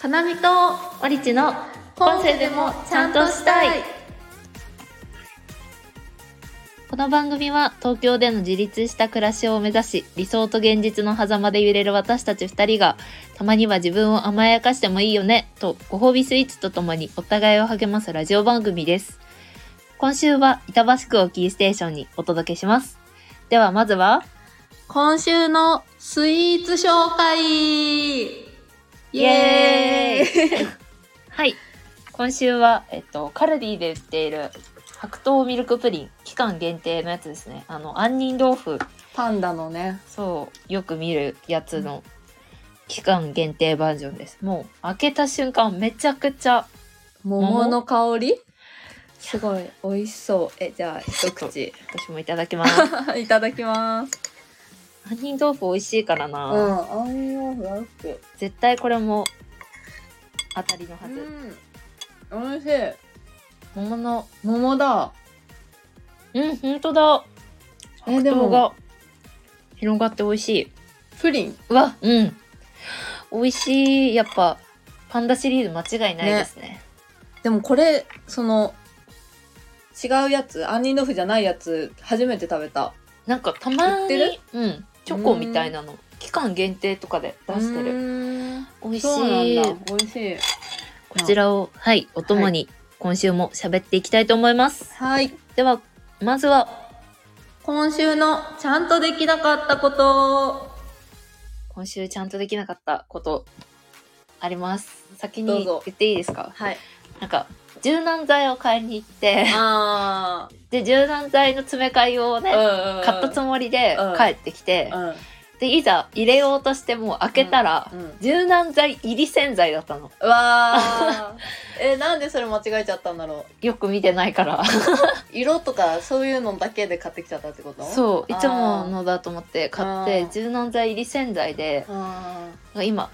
かなみとオリチの今世でもちゃんとしたい。この番組は東京での自立した暮らしを目指し理想と現実の狭間で揺れる私たち2人がたまには自分を甘やかしてもいいよねとご褒美スイーツとともにお互いを励ますラジオ番組です。今週は板橋区をキーステーションにお届けします。ではまずは今週のスイーツ紹介イイエーイ。はい。今週は、えっと、カルディで売っている白桃ミルクプリン期間限定のやつですね。あの杏仁豆腐。パンダのね。そうよく見るやつの期間限定バージョンです。もう開けた瞬間めちゃくちゃ桃の香り？すごい美味しそう。えじゃあ一口。私もいただきます。いただきます杏仁豆腐美味しいからな、うん杏仁豆腐大好き絶対これも当たりのはず、うん美味しい。桃の桃だ。うんほんとだ。えでもが広がって美味しい。プリン？うわうん。美味しい。やっぱパンダシリーズ間違いないですね。でもこれその違うやつ杏仁豆腐じゃないやつ初めて食べた。なんかたま売ってる？にうんチョコみたいなの期間限定とかで出してる。る美味しい。だ。美味しい。こちらをはいお供に今週も喋っていきたいと思います、はい。ではまずは今週のちゃんとできなかったこと。今週ちゃんとできなかったことあります。先に言っていいですか？はい。なんか柔軟剤を買いに行ってあで柔軟剤の詰め替えをね、あ買ったつもりでうん。帰ってきて、うん。でいざ入れようとしても開けたら、うんうん。柔軟剤入り洗剤だったの。うわー。えなんでそれ間違えちゃったんだろよく見てないから。う 色とかそういうのだけで買ってきちゃったってこと？そういつものだと思って買って柔軟剤入り洗剤であ今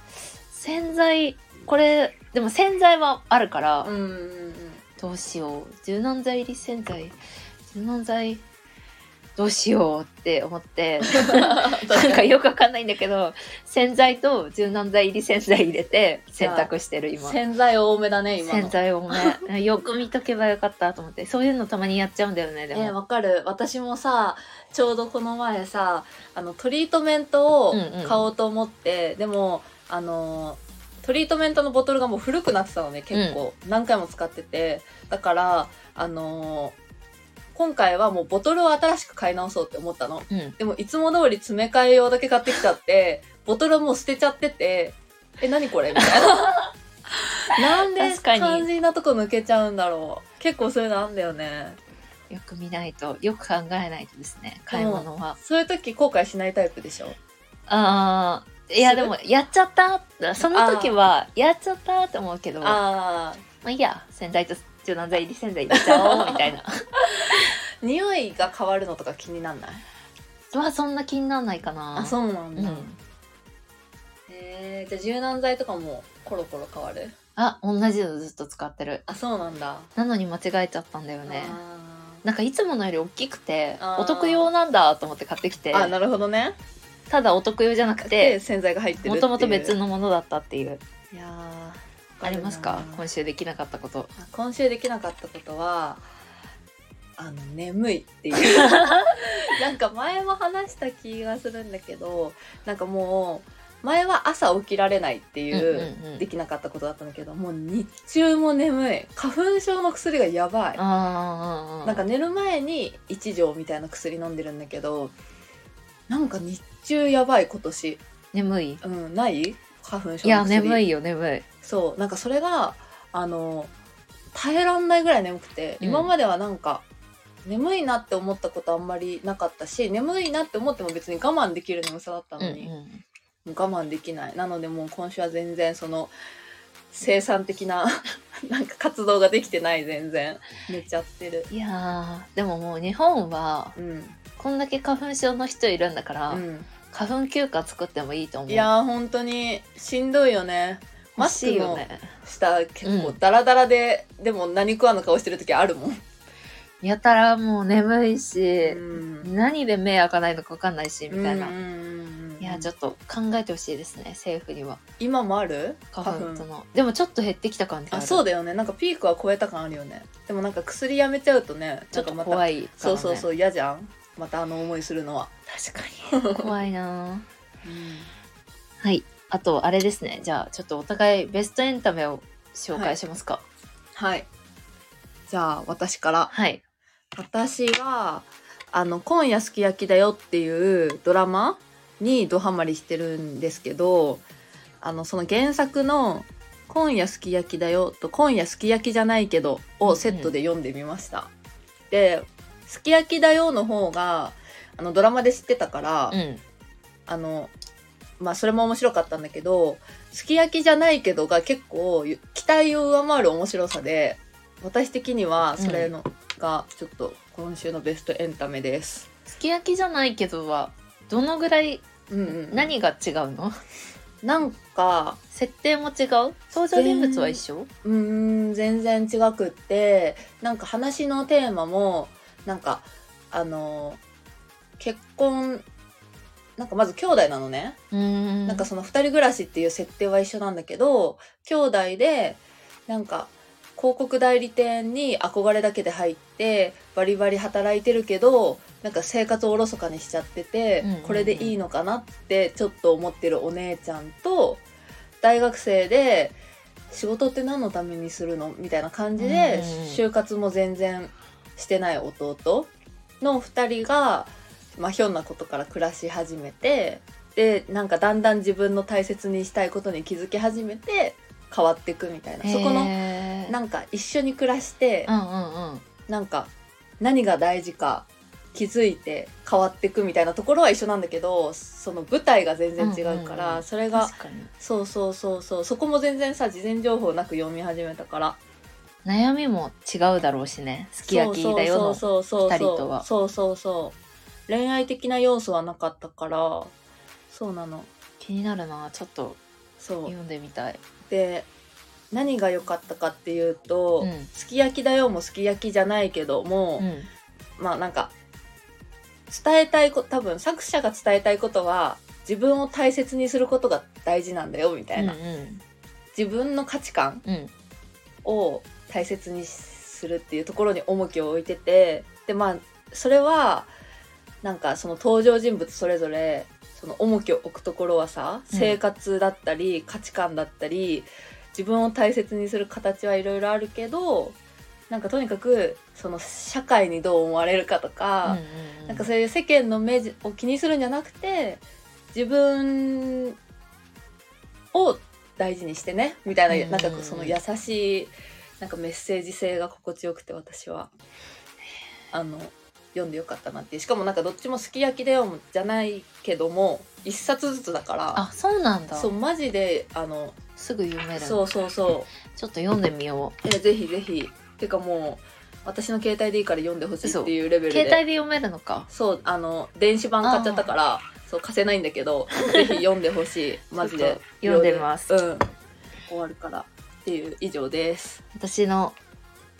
洗剤これでも洗剤はあるから、うんどうしよう柔軟剤入り洗剤柔軟剤どうしようって思って なんかよくわかんないんだけど洗剤と柔軟剤入り洗剤入れて洗濯してる今。洗剤多めだね今の。洗剤をね よく見とけばよかったと思って。そういうのたまにやっちゃうんだよねでも、えーわかる。私もさちょうどこの前さあのトリートメントをうんうん。買おうと思って、でもあのートリートメントのボトルがもう古くなってたのね結構、何回も使ってて。だからあのー今回はもうボトルを新しく買い直そうって思ったの。うん。でもいつも通り詰め替え用だけ買ってきちゃってボトルはもう捨てちゃっててえ何これ？みたいな。なんで肝心なとこ抜けちゃうんだろう。結構そういうのあんだよね。よく見ないとよく考えないとですね買い物は、そういう時後悔しないタイプでしょ？ああいやでもやっちゃった。その時はやっちゃったって思うけどまああいいや洗剤と柔軟剤入り洗剤入れちゃおうみたいな。ー 匂いが変わるのとか気になんない？まあそんな気にならないかな。あそうなんだ、うん。へえじゃあ柔軟剤とかもコロコロ変わる？あ同じのずっと使ってる。あそうなんだ。なのに間違えちゃったんだよね。あなんかいつものより大きくてあー。お得用なんだと思って買ってきて。ーあなるほどねただお得用じゃなくでて洗剤が入ってもともと別のものだったっていう。いやーありますか？今週できなかったこと。あ今週できなかったことはあの眠いっていう。なんか前も話した気がするんだけどなんかもう前は朝起きられないっていう,、できなかったことだったんだけどもう日中も眠い。花粉症の薬がやばい。なんか寝る前に1錠みたいな薬飲んでるんだけどなんか日中やばい今年。眠い？うんない？花粉症いや眠いよ眠い。そうなんかそれがあの耐えらんないぐらい眠くて、うん。今まではなんか眠いなって思ったことあんまりなかったし眠いなって思っても別に我慢できる眠さだったのに、うんうん。我慢できない。なのでもう今週は全然その生産的な なんか活動ができてない全然。寝ちゃってる。いやーでももう日本はうん、こんだけ花粉症の人いるんだから、うん、花粉休暇作ってもいいと思う。いやー本当に。しんどいよね。マ欲スクの下結構うん。ダラダラで、でも何食わぬ顔してる時あるもん、やたらもう眠いし、うん。何で目開かないのか分かんないしみたいな、いやちょっっと考えてほしいですね政府には。と今もある？花粉との。でもちょっと減ってきた感じあそうだだよね。なんかピークは超えた感あるよね。でもなんか薬やめちゃうとねちょっとまた怖いね、そうそうそう嫌じゃん？またあの思いするのは、確かに。怖いな。はい。あとあれですね。じゃあちょっとお互いベストエンタメを紹介しますか。はい。じゃあ私から。はい、私はあの「今夜すき焼きだよ」っていうドラマにドハマりしてるんですけどあのその原作の「今夜すき焼きだよ」と「今夜すき焼きじゃないけど」をセットで読んでみました。で「すき焼きだよ」の方があのドラマで知ってたから、うん。あのまあそれも面白かったんだけど「すき焼きじゃないけど」が結構期待を上回る面白さで私的にはそれのがちょっと今週のベストエンタメです。すき焼きじゃないけどはどのぐらいうんうん、何が違うの？なんか設定も違う？登場人物は一緒？うーん全然違くってなんか話のテーマもなんかあの結婚なんかまず兄弟なのね、なんかその二人暮らしっていう設定は一緒なんだけど兄弟でなんか広告代理店に憧れだけで入ってバリバリ働いてるけどなんか生活をおろそかにしちゃってて、うんうんうん。これでいいのかなってちょっと思ってるお姉ちゃんと大学生で仕事って何のためにするの？みたいな感じで、就活も全然してない弟の2人が、まあ、ひょんなことから暮らし始めてでなんかだんだん自分の大切にしたいことに気づき始めて変わっていくみたいな。そこのなんか一緒に暮らしてうんうんうん。なんか何が大事か気づいて変わっていくみたいなところは一緒なんだけどその舞台が全然違うから、うんうんうん。それがそうそうそうそう。そこも全然さ事前情報なく読み始めたから悩みも違うだろうしね。すき焼きだよのそうそうそうそう。二人とは。そうそうそう恋愛的な要素はなかったからそうなの。気になるな。ちょっとそう。読んでみたい。で何が良かったかっていうと、うん。すき焼きだよもすき焼きじゃないけども、うん。まあなんか伝えたいこ多分作者が伝えたいことは自分を大切にすることが大事なんだよみたいな、うんうん。自分の価値観うん。を大切にするっていうところに重きを置いててでまあそれはなんかその登場人物それぞれその重きを置くところはさうん。生活だったり、価値観だったり自分を大切にする形はいろいろあるけどなんかとにかくその社会にどう思われるかとか、うんうんなんかそういう世間の目を気にするんじゃなくて自分を大事にしてねみたいな,、うんうんうん。なんかその優しいなんかメッセージ性が心地よくて私は。あの読んでよかったなってしかもなんかどっちもすき焼きだよじゃないけども一冊ずつだから。あそうなんだ。そうマジであのすぐ読めるそうそうそう。ちょっと読んでみよえぜひぜひ。てかもう私の携帯でいいから読んでほしいっていうレベうルで。携帯で読めるのか。そうあの電子版買っちゃったからそう貸せないんだけどぜひ読んでほしい。マジで。読んでみます。うん。終わるからっていう以上です。私の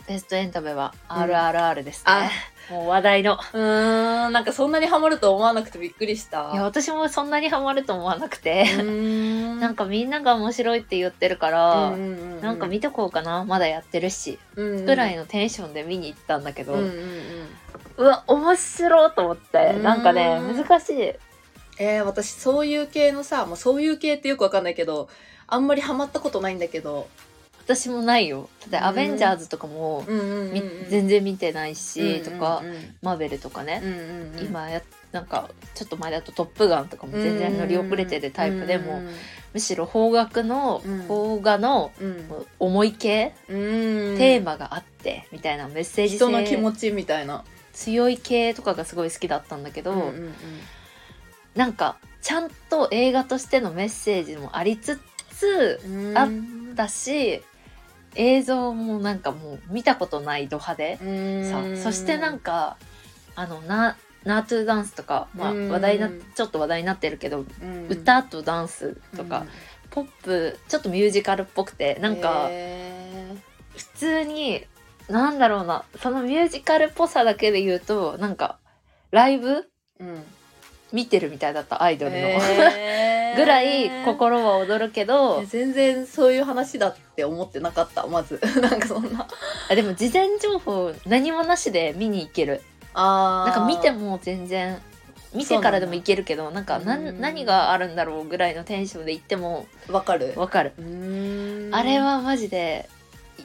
ベストエンタメはうん。RRR ですあ。ね、もう話題の。うーん。なんかそんなにハマると思わなくてびっくりした。いや私もそんなにハマると思わなくて、なんかみんなが面白いって言ってるから、うんうんうんなんか見とこうかな。まだやってるし、うんうん。ぐらいのテンションで見に行ったんだけど、ううんうん。うんわ面白いと思って。うん。なんかね難しい。えー、私そういう系のさもうそういう系ってよくわかんないけどあんまりハマったことないんだけど、私もないよ。だアベンジャーズとかも、全然見てないし、とかマーベルとかね、今やなんかちょっと前だと「トップガン」とかも全然乗り遅れてるタイプでも、むしろ邦楽のうん。邦画のうん。もう重い系、うん。テーマがあってみたいなメッセージ人の気性持ちみたいな、強い系とかがすごい好きだったんだけど、うなんかちゃんと映画としてのメッセージもありつつうん、あだし映像もなんかもう見たことないド派手うん。さそしてなんかあのなナートゥダンスとか、まあ、うん。話題なちょっと話題になってるけど、うん。歌とダンスとか、ポップちょっとミュージカルっぽくてなんかへ普通になんだろうなそのミュージカルっぽさだけで言うとなんかライブーうん見てるみたいだったアイドルの、へー。ぐらい心は躍るけど。え全然そういう話だって思ってなかったまず。なんかそんな。あでも事前情報何もなしで見に行ける。あなんか見てもも全然見てからでも行けるけどなんかなうん。何があるんだろうぐらいのテンションで行ってもわかる。わかる。あれはマジで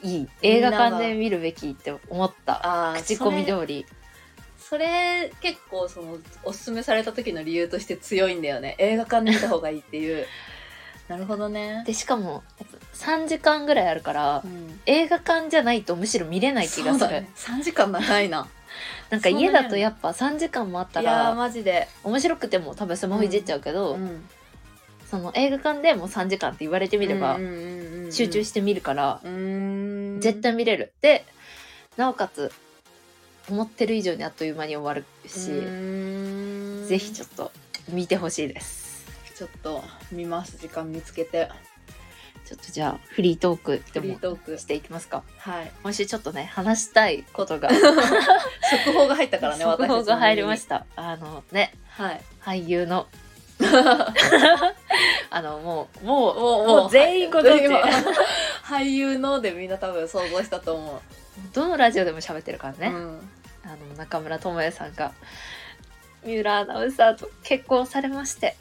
いい。映画館で見るべきって思った。口コミ通りそれ結構そのおすすめされた時の理由として強いんだよね。映画館で見た方がいいっていう。なるほどね。でしかもやっぱ3時間ぐらいあるからうん。映画館じゃないとむしろ見れない気がする、ね。3時間長いな。なんか家だとやっぱ3時間もあったいやマジで、面白くても多分スマホいじっちゃうけど、うん。その映画館でもう3時間って言われてみればうんうんうんうん集中して見るから、絶対見れる。でなおかつ思ってる以上にあっという間に終わるし、ぜひちょっと見てほしいです。ちょっと見ます。時間見つけて。ちょっとじゃあフリートークでもートーク。していきますか。はい。今週ちょっとね話したいことが。速報が入ったからね 速報が入りまた。したあのねはい。俳優の。あのもうもうもうもう。全員ご存知。今。俳優のでみんな多分想像したと思う、どのラジオでも喋ってるからね、うんあの中村智也さんが三浦アナウンサーと結婚されまして。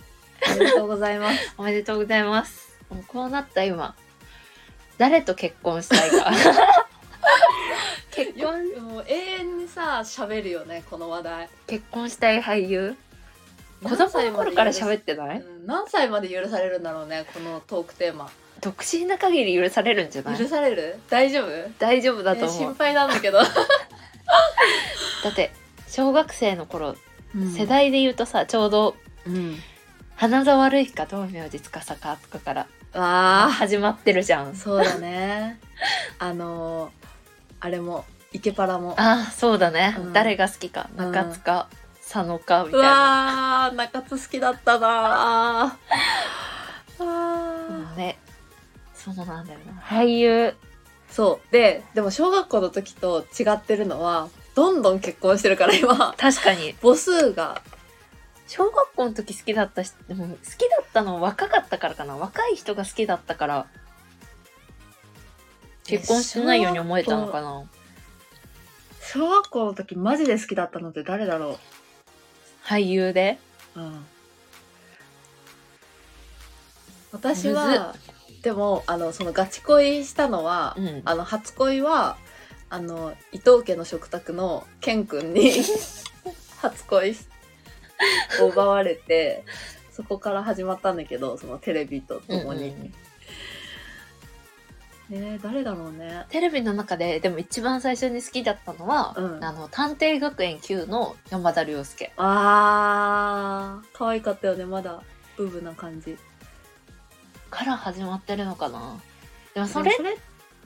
ありがとうございます。おめでとうございます。もうこうなった今誰と結婚したいか。結婚？もう永遠にさ喋るよねこの話題。結婚したい俳優？子供の頃から喋ってない？うん何歳まで許されるんだろうねこのトークテーマ。独身な限り許されるんじゃない？許される？大丈夫？大丈夫だと思う、え心配なんだけど、だって小学生の頃、世代で言うとさちょうどうん。花沢類か道明寺司かとかからあ。始まってるじゃん。あそうだね。あのーあれもイケパラも。ああそうだね、うん。誰が好きかうん。中塚、佐野かみうたいな、中津好きだったな。ーあーね。そうなんだよな。俳優そう。ででも小学校の時と違ってるのはどんどん結婚してるから今。確かに。母数が。小学校の時好きだったしでも好きだったの若かったからかな。若い人が好きだったから結婚してないように思えたのかな。小学校の時マジで好きだったのって誰だろ俳優で？う、うん、私むはでもあのそのガチ恋したのは、うん。あの初恋はあの伊藤家の食卓のケン君に 初恋しを奪われてそこから始まったんだけどそのテレビとともに、うんうんえ誰だろうね。テレビの中ででも一番最初に好きだったのは、うん。あの探偵学園 Q の山田涼介。あー可愛かったよねまだ。ブーブな感じから始まってるのかな。でもそれ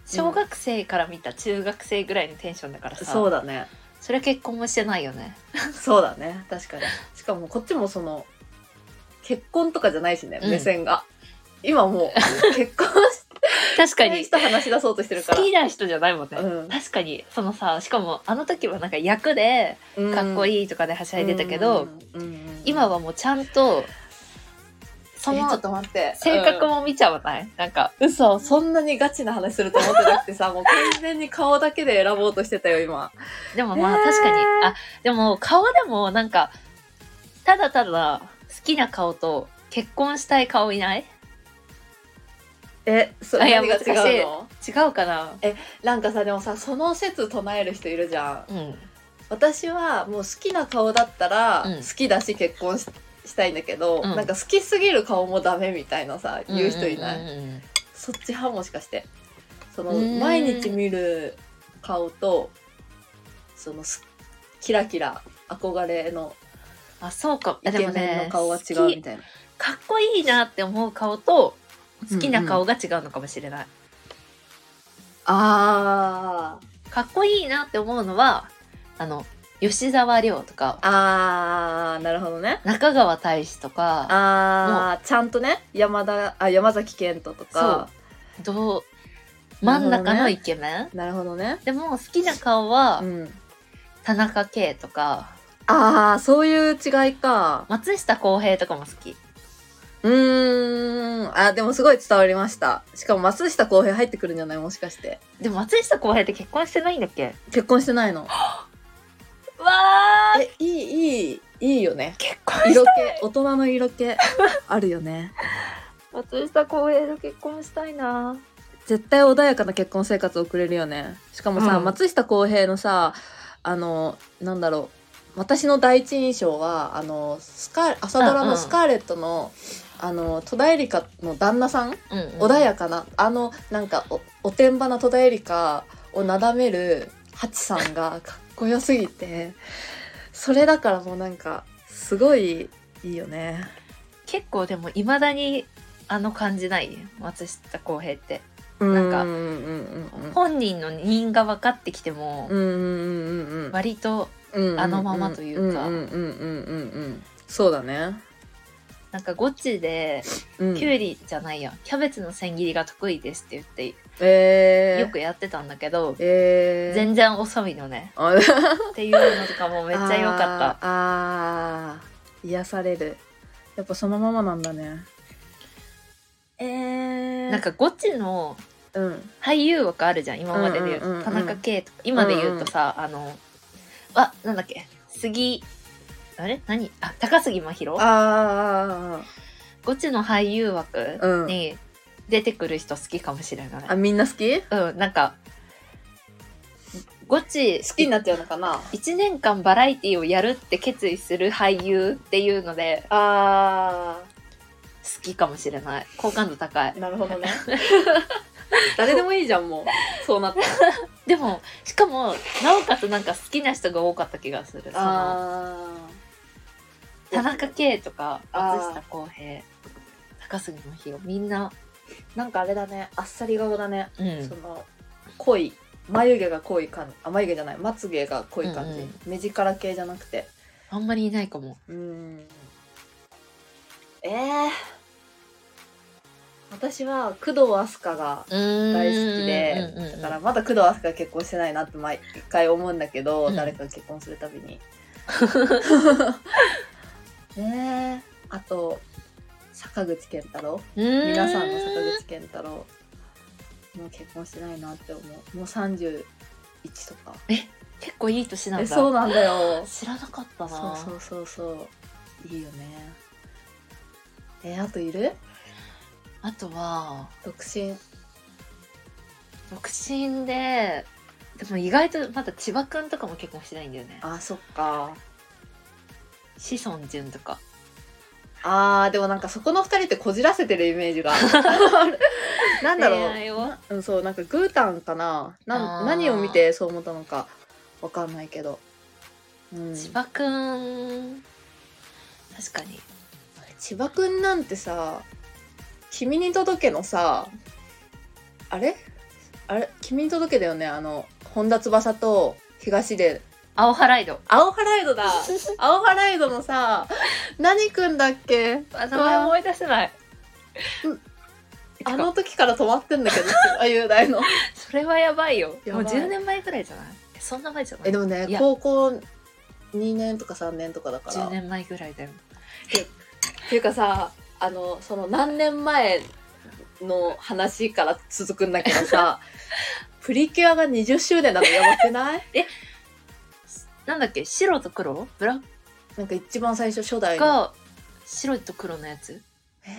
小学生から見た中学生ぐらいのテンションだからさ、そうだね。それ結婚もしてないよね。そうだね。確かに。しかもこっちもその結婚とかじゃないしね、うん。目線が。今もう結婚 確かに。人話し出そうとしてるか好らきな人じゃないもんね、うん。確かに。そのさしかもあの時はなんか役でかっこいいいとかではしゃいでたけど、今ははもうちゃんとそのちょっと待って。性格も見ちゃわない、なん。か嘘そんなにガチな話すると思ってなくてさ もう完全に顔だけで選ぼうとしてたよ今。でもまあえー確かに。あでも顔でもなんかただただ好きな顔と結婚したい顔いない？えそあいや何が違うの？違うかな？なんかさでもさその説唱える人いるじゃん。うん。私はもう好きな顔だったらうん。好きだし結婚ししたいんだけど、うん。なんか好きすぎる顔もダメみたいなさ言う人いない、うんうんうんうん。そっち派もしかして。その毎日見る顔とそのすキラキラ憧れのあそうか。イケメンねの顔が違うみたいな、かっこいいなって思う顔と好きな顔が、が違うのかもしれない、あー。かっこいいなって思うのはあの吉沢亮とか。あーなるほどね。中川大志とか。あーちゃんとね山田あ山崎賢人とか。どう真ん中のイケメン、なるほどね。でも好きな顔は、うん田中圭とか。ああそういう違いか。松下洸平とかも好き。うーん。あでもすごい伝わりました。しかも松下洸平入ってくるんじゃない？もしかして。でも松下洸平って結婚してないんだっけ？結婚してないの わー。えいいいいいいよね。結婚色気大人の色気あるよね。松下洸平と結婚したいな。絶対穏やかな結婚生活を送れるよね。しかもさ、うん。松下洸平のさあのなんだろう。私の第一印象はあのスカ朝ドラうんうん。のスカーレットの、あの戸田恵梨香の旦那さん、うん、うん、穏やかな。あのなんかおおてんばな戸田恵梨香をなだめるハチさんがかっこよすぎてそれだからもうなんかすごいいいよね。結構でもいまだにあの感じない？松下洸平って。なんかうんうんうん。本人の人が分かってきても割とうんあのままというか。そうだね。なんかゴチでうん。きゅうりじゃないや。キャベツの千切りが得意ですって言ってえー、よくやってたんだけどえー、全然遅いのねあ。っていうのとかもめっちゃ良かった。あーあー。癒される。やっぱそのままなんだね。えー、なんかゴチのうん。俳優枠あるじゃん今までで言う。と、うんうんうんうん。田中圭とか。今で言うとさ、あのあなんだっけ杉あれ？何？あ高杉真宙？あゴチの俳優枠うん。に出てくる人好きかもしれない、ーあみんな好き？好うんなんかゴチきになっちゃうのかな？1年間バラエティをやるって決意する俳優っていうのであ好きかもしれない。好感度高い。ーなるほどね。誰でもいいじゃんもう。そうなったら。でもしかもなおかつなんか好きな人が多かった気がする。そのあ田中圭とかあー。松下洸平。高杉真宙。みんなーなんかあれだねあっさり顔だね。うん。その濃い眉毛が濃い感じあ眉毛じゃないまつげが濃い感じ、うんうん。目力系じゃなくて。あんまりいないかも。うん。えー、私は工藤飛鳥が大大好きで、だからまだ工藤飛鳥が結婚してないなって毎回思うんだけど、うん。誰かが結婚するたびに。ね えあと坂口健太郎。皆さんの坂口健太郎。もう結婚してないなって思う。もう31とか。結構いい年なんだ。えそうなんだよ。知らなかったな。そうそうそうそう。いいよね。えあといる？あとは独身。独身ででも意外とまだ千葉くんとかも結婚してないんだよね。あそっか。志尊淳とかあーでもなんかそこの二人ってこじらせてるイメージが なんだろう。うんそうなんかグータンかな？あー。なん何を見てそう思ったのかわかんないけど、うん、千葉くん。確かに。千葉くんなんてさ「君に届け」のさあれ？あれ？君に届けだよね？あの本田翼と東出青ハライド。青ハライドだ。青ハライドのさ何くんだっけ？あ名前思い出せない。あの時から止まってんだけどあ雄大の。それはやばいよ。もう10年前ぐらいじゃない？えそんな前じゃない？えでもね高校2年とか3年とかだから。10年前ぐらいだよ。っていうかさあのその何年前の話から続くんだけどさ プリキュアが20周年なのやばくない？なんだっけ？白と黒？ブラ？ッなんか一番最初初代が白と黒のやつ？え？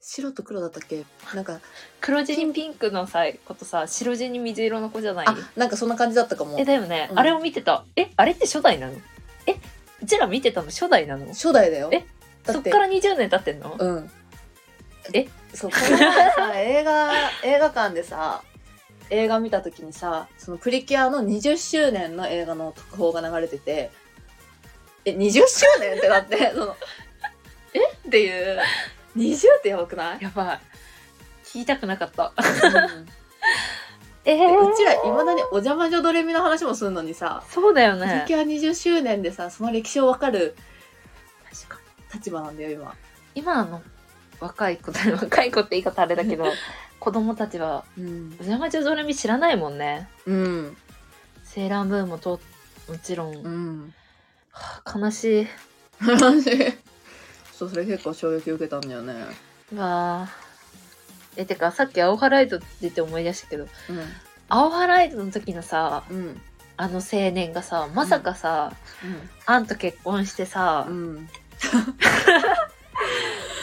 白と黒だったっけ？なんか黒地にピンクのさことさ白地に水色の子じゃない？あなんかそんな感じだったかも。えだよね、うん。あれを見てた。えあれって初代なの？えうちら見てたの初代なの？初代だよ。えだっそってから20年経ってんの？うん。え？そうこの前さ 映画映画館でさ映画見た時にさそのプリキュアの20周年の映画の特報が流れててえ20周年ってなって そのえ？っていう。20ってやばくない、やばい。聞きたくなかった。うん。えでうちらいまだにお邪魔女ドレミの話もするのにさそうだよプリねキュア20周年でさその歴史を分かる立場なんだよ今。今の若い子 若い子って言い方あれだけど 子供たちはうん「お邪魔女ドレミ」知らないもんね。うん。セーラームーンもともちろん、うん。はあ悲しい。そうそれ結構衝撃受けたんだよね。わあ。え、てか、さっき青ハライドって言って思い出したけど、う青ハライドの時のさ、んうん。あの青年がさ、まさかさ、あんと結婚してさ、うん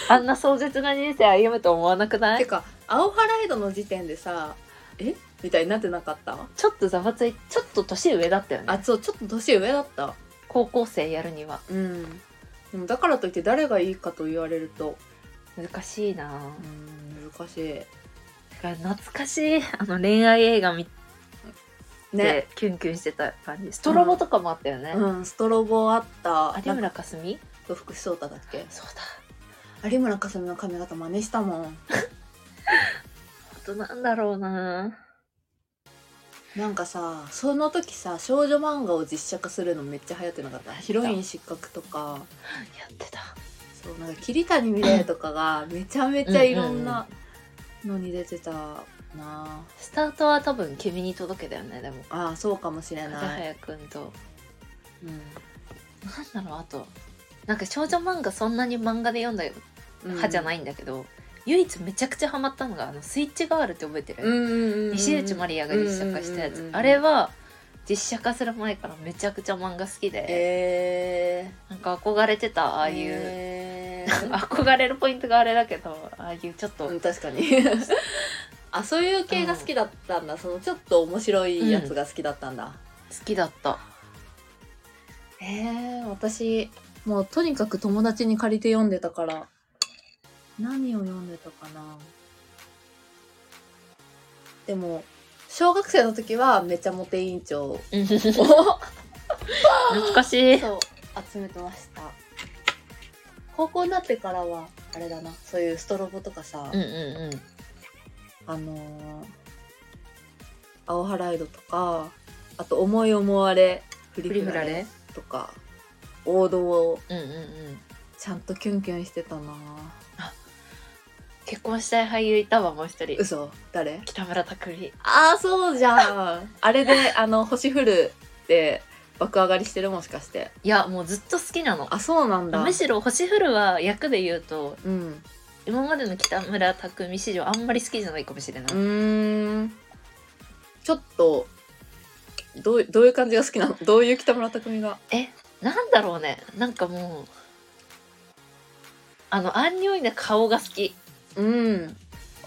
あんな壮絶な人生歩むと思わなくない？てか青ハライドの時点でさえ？みたいになってなかった？ちょっとざわついちょっと年上だったよね。あそうちょっと年上だった。高校生やるには。うん。でもだからといって誰がいいかと言われると。難しいな。ぁうん難しい。懐かしい。あの恋愛映画見て、ね。キュンキュンしてた感じ。ストロボとかもあったよね。うん。ストロボあった。有村架純？と福士蒼太だっけ？そうだ。有村架純の髪型真似したもん。あとなんだろうな。なんかさその時さ少女漫画を実写化するのめっちゃ流行ってなかった？ヒロイン失格とか。やってた。そうなんか桐谷美玲とかがめちゃめちゃいろんなのに出てたな。スタートは多分君に届けだよね、でも。ああそうかもしれ風ない、早くんと。うん。なんだろう、あと。なんか少女漫画そんなに漫画で読んだ派じゃないいんだけど、唯一めちゃくちゃハマったのが、あの、スイッチガールって覚えてる、うんうんうんうん西内まりやが実写化したやつ、うんうんうんうん。あれは実写化する前からめちゃくちゃ漫画好きで、えなんか憧れてたあああいう、え 憧れるポイントがあれだけどああいうちょっと、うん、確かに。あそういう系が好きだったんだ、そのちょっと面白いやつが好きだったんだ、好きだった。えー、私もうとにかく友達に借りて読んでたから。何を読んでたかな。でも小学生の時はめちゃモテ委員長。を懐かしい。そう集めてました。高校になってからはあれだな。そういうストロボとかさ、うんうんうん。あのー、青ハライドとかあと思い思われフリフリフラレフラレとか王道をうんうんうん。ちゃんとキュンキュンしてたな。結婚したい俳優いたわもう一人。嘘？誰？北村匠海。ああそうじゃん。あれであの星降るで爆上がりしてるもしかして。いやもうずっと好きなの。あそうなんだ。むしろ星降るは役で言うとうん。今までの北村匠海史上あんまり好きじゃないかもしれなうい、ーん。ちょっとどうどういう感じが好きなの？どういう北村匠海が？えなんだろうね。なんかもうあのアンニュイな顔が好き。うん。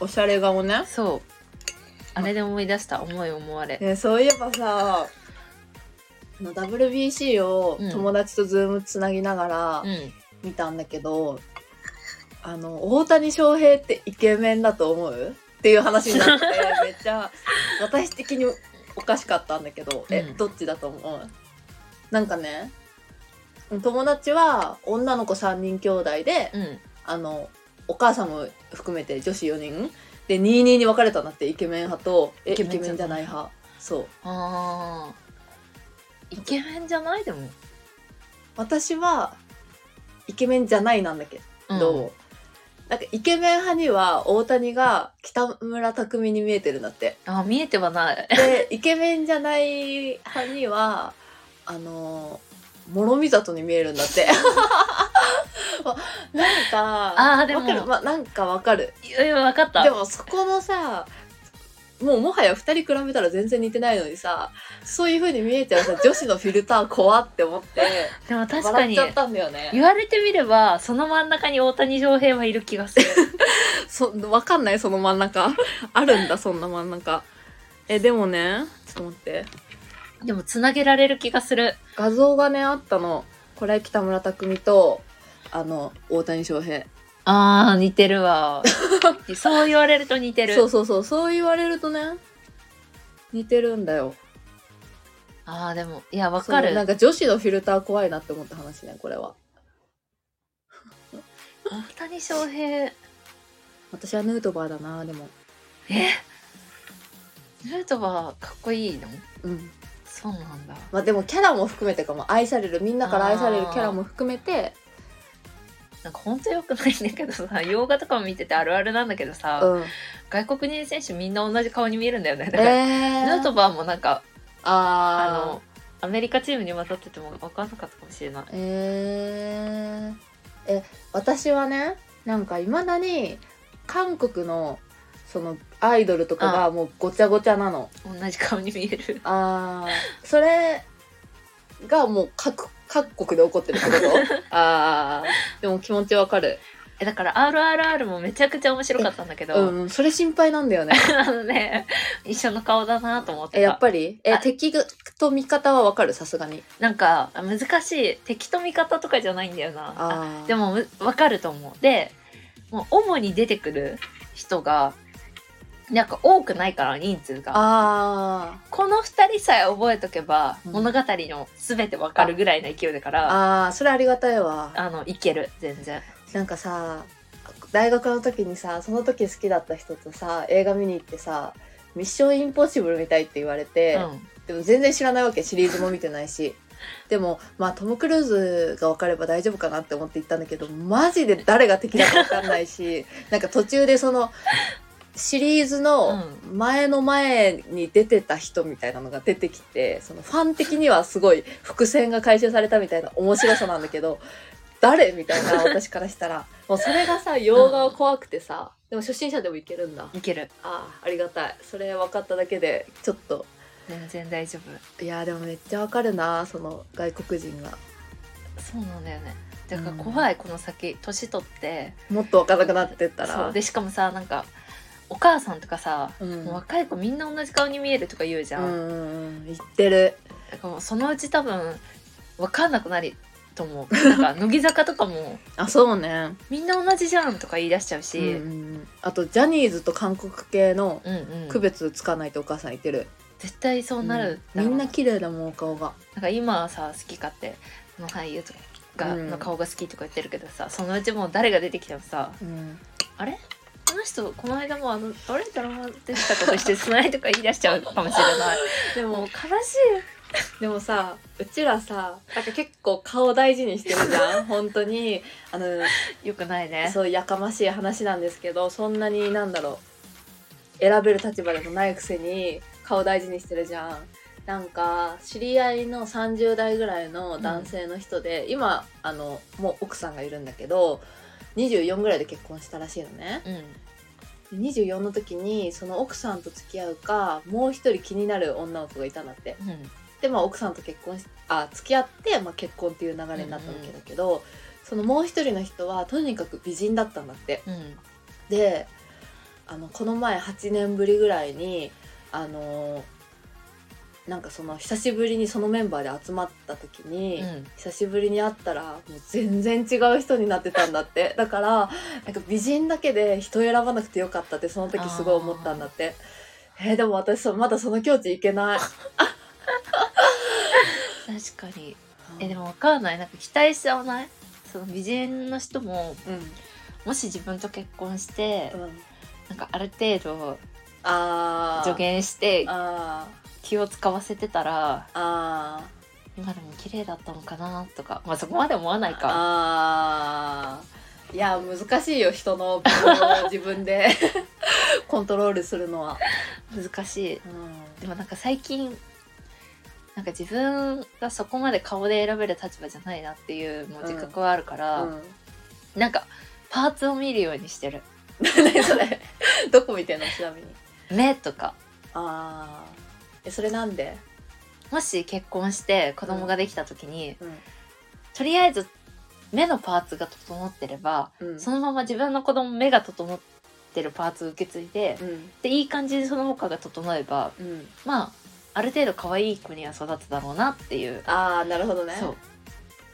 おしゃれ顔ね。そう。あれで思い出した。思い思われ。ねそういえばさあの WBC をうん。友達と Zoom つなぎながらうん。見たんだけど、あの大谷翔平ってイケメンだと思う？っていう話になって めっちゃ私的におかしかったんだけど、えうん。どっちだと思う？なんかね友達は女の子3人兄弟で、うん。あのお母さんも含めて女子4人。で22に分かれたんだってイケメン派とえイイケメンじゃない。ケメンじゃない派。そう。あー。イケメンじゃないでも。私はイケメンじゃないなんだけど、うん。なんかイケメン派には大谷が北村匠海に見えてるんだって。あ見えてはない。でイケメンじゃない派にはあの諸見里に見えるんだって。なんかあーでも。わかる、まあ、なんかわかる。いやいや分かった。でもそこのさもうもはや2人比べたら全然似てないのにさそういう風に見えちゃうさ女子のフィルター怖って思って でも確かに笑っちゃったんだよね。言われてみればその真ん中に大谷翔平はいる気がする。そわかんない？その真ん中。あるんだそんな真ん中。えでもねちょっと待ってでもつなげられる気がする。画像がねあったの。これ北村匠海とあの大谷翔平。あー似てるわ。そう言われると似てる。そうそうそう。そう言われるとね似てるんだよ。あーでもいや分そうかるなんか女子のフィルター怖いなって思った話ねこれは。大谷翔平。私はヌートバーだなでも。え？ヌートバーかっこいいの？うんそうなんだ。まあでもキャラも含めてかも愛されるみんなから愛されるキャラも含めてなんか本当よくないんだけどさ 洋画とかも見ててあるあるなんだけどさ、うん。外国人選手みんな同じ顔に見えるんだよね。だえから、ー、ヌートバーもなんかああのアメリカチームに混ざってても分かんなかったかもしれない。えー、え私はねなんかいまだに韓国のそのアイドルとかがもうごちゃごちゃなの。同じ顔に見える。あー。それがもう各各国で起こってるってこと？あー。でも気持ちわかる。えだから RRR もめちゃくちゃ面白かったんだけど、うんそれ心配なんだよね。あのね一緒の顔だなと思ってた。えやっぱり？えあ。敵と味方はわかる？さすがに。なんか難しい。敵と味方とかじゃないんだよな。あー。でもむ分かると思う。でもう主に出てくる人がなんか多くないから人数が。あこの2人さえ覚えとけば、うん。物語の全て分かるぐらいの勢いだかーらあーそれありがたいわ。あのいける全然。なんかさ大学の時にさその時好きだった人とさ映画見に行ってさ「ミッションインポッシブル」見たいって言われて、うん。でも全然知らないわけシリーズも見てないし。でもまあトム・クルーズが分かれば大丈夫かなって思って行ったんだけどマジで誰が敵だか分かんないしなんか途中でそのシリーズの前の前に出てた人みたいなのが出てきてそのファン的にはすごい伏線が回収されたみたいな面白さなんだけど 誰みたいな私からしたら。もうそれがさ洋画は怖くてさでも初心者でもいけるんだ。いける。ああありがたい。それ分かっただけでちょっと。全然大丈夫。いやでもめっちゃわかるなその外国人が。そうなんだよね。だから怖い、この先。年取って。もっとわからなくなってったら。そう。でしかもさなんかお母さんとかさ、うん。若い子みんな同じ顔に見えるとか言うじゃん、うんうんうん。言ってる。だからもうそのうち多分分かんなくなると思う。なんか乃木坂とかも あそうね。みんな同じじゃんとか言い出しちゃうし、うんうんうん。あとジャニーズと韓国系のうんうん。区別つかないとお母さん言ってる、絶対そうなるうん。みんなな綺麗だもんお顔が。なんか今はさ好き勝手この俳優とかが、うん。の顔が好きとか言ってるけどさそのうちもう誰が出てきてもさうん。あれ？この人この間もあのあれドラマ出てたことしてつないとか言い出しちゃうかもしれない。でも悲しでもさうちらさなんか結構顔大事にしてるじゃん。本当に。あのいよくないね。そうやかましい話なんですけどそんなになんだろう。選べる立場でもないくせに顔大事にしてるじゃん。なんか知り合いの30代ぐらいの男性の人で、今あのもう奥さんがいるんだけど24ぐらいで結婚したらしいのね。うん24の時にその奥さんと付き合うかもう一人気になる女の子がいたんだって。うんでまあ奥さんと結婚しあ付き合って、まあ、結婚っていう流れになったわけだけど、そのもう一人の人はとにかく美人だったんだって。うんであのこの前8年ぶりぐらいにあのなんかその久しぶりにそのメンバーで集まった時に、うん。久しぶりに会ったらもう全然違う人になってたんだって。だからなんか美人だけで人選ばなくてよかったってその時すごい思ったんだって。えーでも私さまだその境地いけない。確かに。えでも分かんない。なんか期待しちゃわない？その美人の人もうん。もし自分と結婚して、うん。なんかある程度あー。助言してあ気を使わせてたらー。あ今でも綺麗だったのかなとかまあそこまで思わないーか。あー。いや難しいよ人の 自分で。コントロールするのは、難しい。うん。でもなんか最近なんか自分がそこまで顔で選べる立場じゃないなっていうもう自覚はあるから、うん、なんかパーツを見るようにしてる。何それ。どこ見てんのちなみに。目とか。ああえそれなんで？もし結婚して子供ができた時に、うん。とりあえず目のパーツが整ってれば、うん。そのまま自分の子供目が整ってるパーツを受け継いで、うん。でいい感じでその他が整えばうん。まあある程度可愛い子には育つだろうなっていう、ああなるほどね。そう。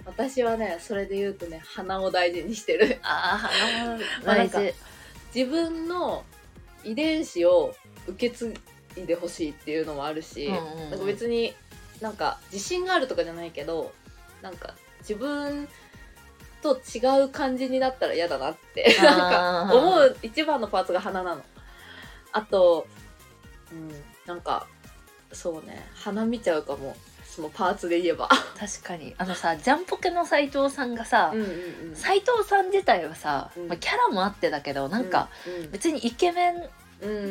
私はねそれで言うとね鼻を大事にしてる。ああ鼻もまあなんか大事自分の遺伝子を受け継いでほしいっていうのもあるし、うんうんうん。なんか別になんか自信があるとかじゃないけどなんか自分と違う感じになったら嫌だなってなんか思う一番のパーツが鼻なの。あとうんなんかそうね鼻見ちゃうかもそのパーツで言えば。確かに。あのさジャンポケの斎藤さんがさうんうんうん。斎、藤さん自体はさ、うん。まあ、キャラもあってだけどなんか、別にイケメンうん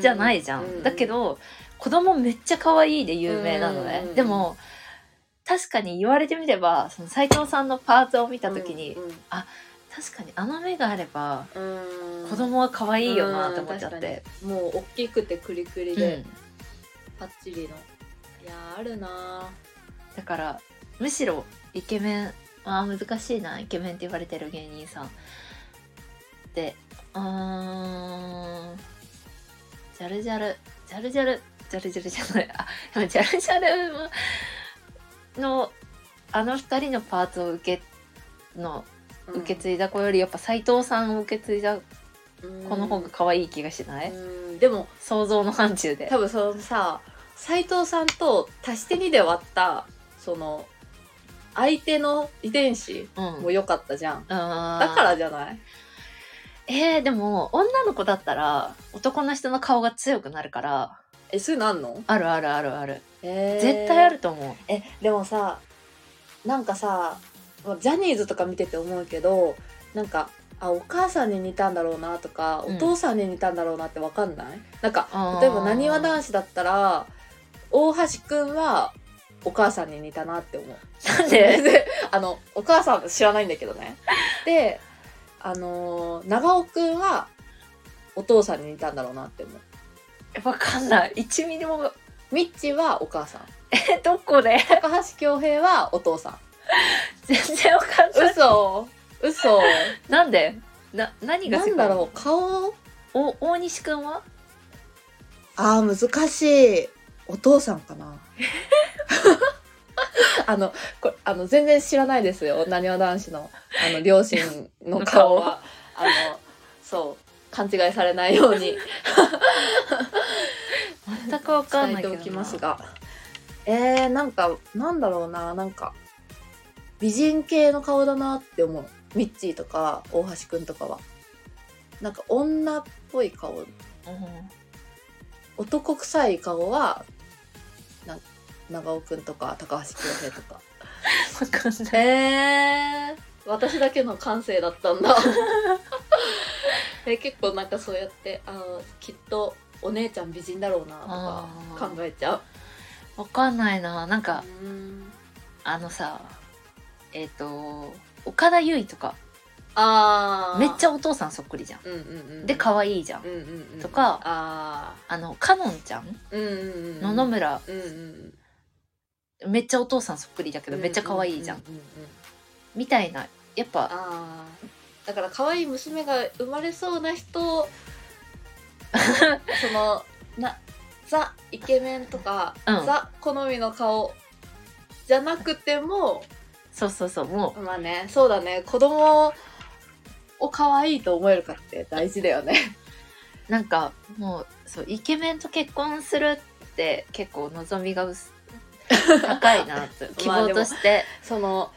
じゃないじゃん、うだけど子供めっちゃ可愛いで有名なのね、うん。うんうんでも確かに言われてみればその斉藤さんのパーツを見た時に、うん確かにあの目があればうん。子供は可愛いよなって思っちゃって、もう大きくてクリクリうん。で、パッチリの。いやーあるな。だからむしろイケメンあー難しいなイケメンって言われてる芸人さん。でうーんジャルジャル。ジャルジャル。ジャルジャルじゃない。あジャルジャルのあの二人のパーツを受けの受け継いだ子よりやっぱ斎藤さんを受け継いだ子の方が可愛い気がしない、うん。でも想像の範疇で。多分そのさ斎藤さんと足して2で割ったその相手の遺伝子うんも良かったじゃん、あーだからじゃない？えー、でも女の子だったら男の人の顔が強くなるから。えそういうのあんの、あるあるあるある。えー。絶対あると思う。えでもさなんかさジャニーズとか見てて思うけどなんかあお母さんに似たんだろうなとか、うん。お父さんに似たんだろうなってわかんない？なんか例えばなにわ男子だったら大橋くんはお母さんに似たなって思う。なんで？であのお母さん知らないんだけどね。であのー長尾くんはお父さんに似たんだろうなって思う。わかんない。1ミリも。ミッチーはお母さん。えどこで？高橋恭平はお父さん。全然わかんない。嘘。嘘。なんで？な何が違うんなだろう。顔？お大西くんは？あー難しい。お父さんかな あのこれあの全然知らないですよ。なにわ男子のあの両親の顔は。あのそう。勘違いされないように。全くわかんないけどておきますが。えー、なんかなんだろうな。なんか美人系の顔だなって思う。ミッチーとか大橋くんとかは。なんか女っぽい顔。うん。男臭い顔はな長尾くんとか高橋恭平とか。わかんない。へえ私だけの感性だったんだ。え結構なんかそうやってあーきっとお姉ちゃん美人だろうなとか考えちゃう。わかんないな。なんかうん。あのさえっ、と岡田結実とか。あー。めっちゃお父さんそっくりじゃん。うんうんうんで可愛いじゃん。うんうんうん。とかああのかのんちゃん？ーうんうんうん。野々村。うんうんめっちゃお父さんそっくりだけうんどめっちゃ可愛いじゃん。みたいなやっぱ。あー。だから可愛い娘が生まれそうな人 そのなザイケメンとか、うん。ザ好みの顔じゃなくてもそうそうそうもう。まあねそうだね。子供を可愛いと思えるかって大事だよね。なんかもうそうイケメンと結婚するって結構望みが薄高いなって。希望として、その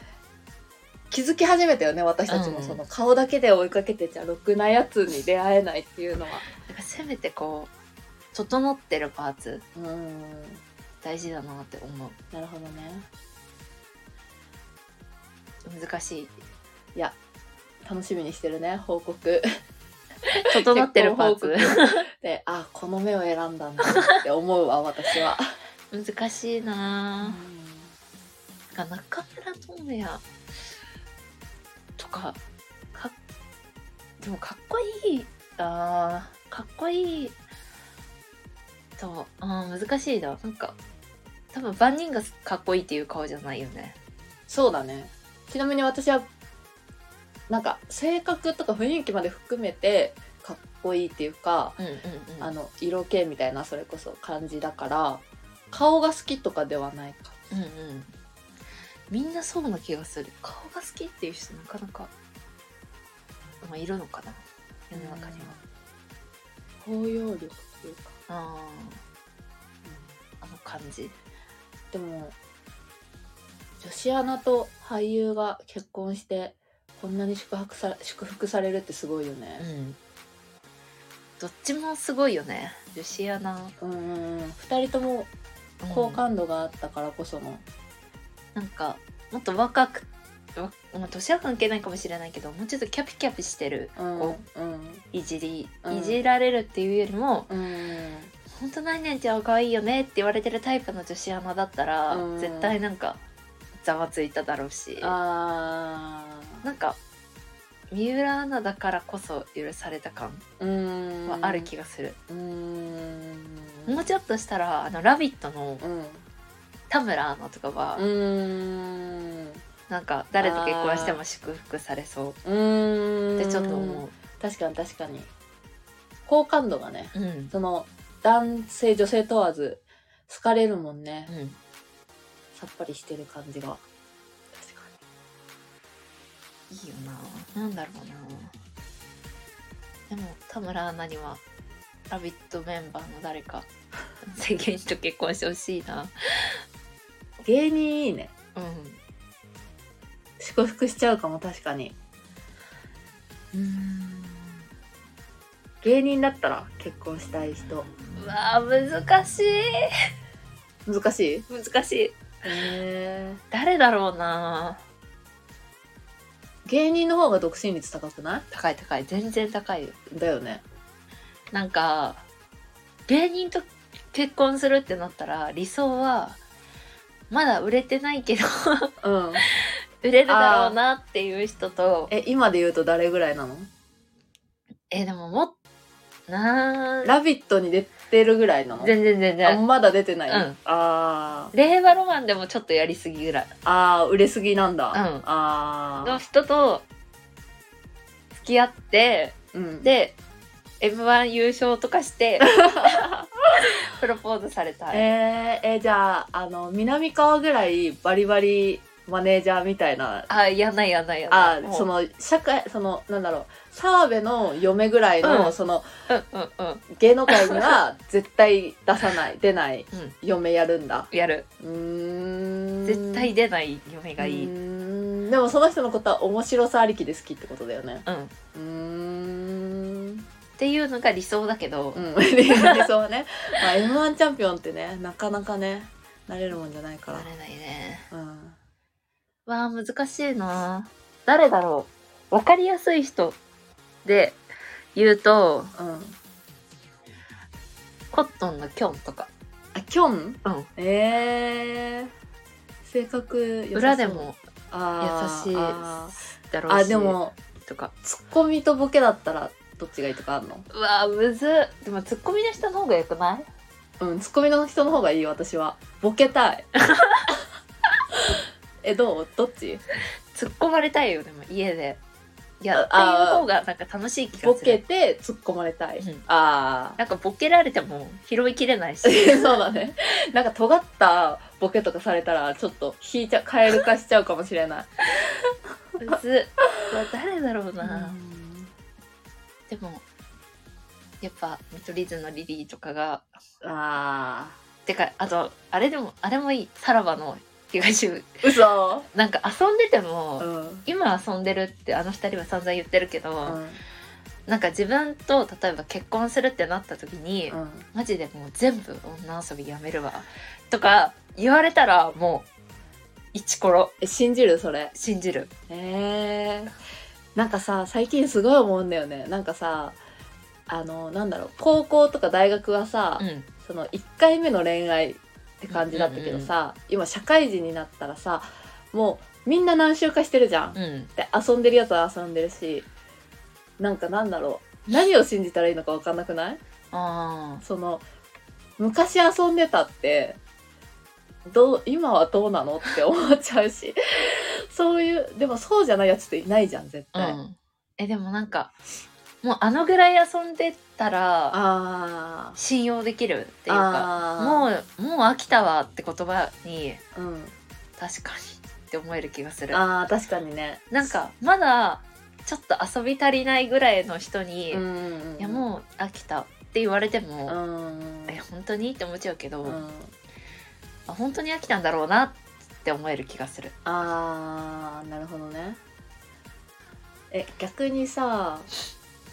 気づき始めたよね私たちも、うん。その顔だけで追いかけてちゃろくなやつに出会えないっていうのは。なんかせめてこう整ってるパーツ。うん。大事だなって思う。なるほどね。難しい。いや楽しみにしてるね報告。整ってるパーツ。であこの目を選んだんだって思うわ私は、難しいな。ぁなんか中村倫也とかかでもかっこいいあーかっこいいとあー難しいななんか多分万人がかっこいいっていう顔じゃないよね。そうだね。ちなみに私はなんか性格とか雰囲気まで含めてかっこいいっていうか、うんうんうん。あの色気みたいなそれこそ感じだから顔が好きとかではないか。うんうん。みんなそうな気がする。顔が好きっていう人なかなか、まあ、いるのかな。世の中には、包容力っていうか、あー。あの感じ。でも女子アナと俳優が結婚してこんなに祝福さ祝福されるってすごいようねん。どっちもすごいよね。女子アナ。うんうんうん。2人とも好感度があったからこその、なんかもっと若くわまあ、年は関係ないかもしれないけどもうちょっとキャピキャピしてるうんこうん。いじり、うん。いじられるっていうよりもうん「ほんと何々ちゃんは可愛いよね」って言われてるタイプの女子アナだったら、うん。絶対なんかざわついただろうし。あなんか三浦アナだからこそ許された感はある気がする、うーんもうちょっとしたら「あのラビット!」のうん。田村アナとかは、うーん。なんか誰と結婚しても祝福されそう。うーん。ってちょっと思確かに確かに。好感度がねううん。その男性女性問わず好かれるもんね。うん。さっぱりしてる感じが。確かいいよな。なんだろうな。でも田村アナには「ラビット!」メンバーの誰か 世間と結婚してほしいな。に芸人いいね。うん。祝福しちゃうかも確かに。うん。芸人だったら結婚したい人。うわー難しい。難しい？難しい。へえ誰だろうな。芸人の方が独身率高くな高い高い。全然高いよ。いだよね。なんか芸人と結婚するってなったら理想はまだ売れてないけどうん。売れるだろうなっていう人と。え今で言うと誰ぐらいなの？えでももっな「ー。ラビット!」に出てるぐらいなの？全然全あ然まだ出てない、うん。あー。令和ロマンでもちょっとやりすぎぐらい。あー売れすぎなんだ、うん。あの人と付き合ってーうん。で m 1優勝とかして プロポーズされた。い、えー、えーじゃああの南川ぐらいバリバリマネージャーみたいな。あやんないやんな。いやんないあその社会そのなんだろう。澤部の嫁ぐらいの、うん。そのうんうんうん。芸能界には 絶対出さない出ないうん。嫁やるんだ。やる。うーん。絶対出ない嫁がいい、でもその人のことは面白さありきで好きってことだよね。うーんっていうのが理想だけど、うん。理想はね、まあ、m 1チャンピオンってねなかなかねなれるもんじゃないから。なれないね。うん。わあ難しいな。誰だろう。分かりやすい人で言うとうん。コットンのキョンとか、あキョン？うん、えー、性格裏でも優しいあだろうしー。あでもとか。ツッコミとボケだったらどっちがいいとかあるの？うわーむずっ。でもツッコミの人の方がよくない？うんツッコミの人の方がいいよ私は。ボケたい。えどう？どっち？突っ込まれたいよでも家で。いやってあいう方がなんか楽しい気がボする。ケて突っ込まれたい、うん。あなんかボケられても拾いきれないし。あ そうだね。なんか尖ったボケとかされたらちょっと引いちゃカエル化しちゃうかもしれない。むずっ。うわ誰だろうな、でもやっぱ見取り図のリリーとかがあてかあとあれでもあれもいいさらばの東ー嘘。なんか遊んでても、うん。今遊んでるってあの二人は散々言ってるけど、うん。なんか自分と例えば結婚するってなった時に、うん。マジでもう全部女遊びやめるわとか言われたらもうイチコロ。え信じるそれ。信じる。へえなんかさ最近すごい思うんだよね。なんかさあのなんだろう高校とか大学はさ、うん。その1回目の恋愛って感じだったけどさ、今社会人になったらさもうみんな何周かしてるじゃん。うん。で遊んでるやつは遊んでるしなんかなんだろう何を信じたらいいのか分かんなくない？あその昔遊んでたってどう今はどうなのって思っちゃうし。そういうでもそうじゃないやつっていないじゃん絶あ、対。うん、えでもなんかもうあのぐらい遊んでたら信用できるっていうかもうもう飽きたわって言葉にうん、確かにって思える気がする。あー確かにね。なんかまだちょっと遊び足りないぐらいの人に「うんうんうん、いやもう飽きた」って言われてもう、ん。え本当にって思っちゃうけど、うん、あ本当に飽きたんだろうなって思える気がする。あーなるほどね。え逆にさ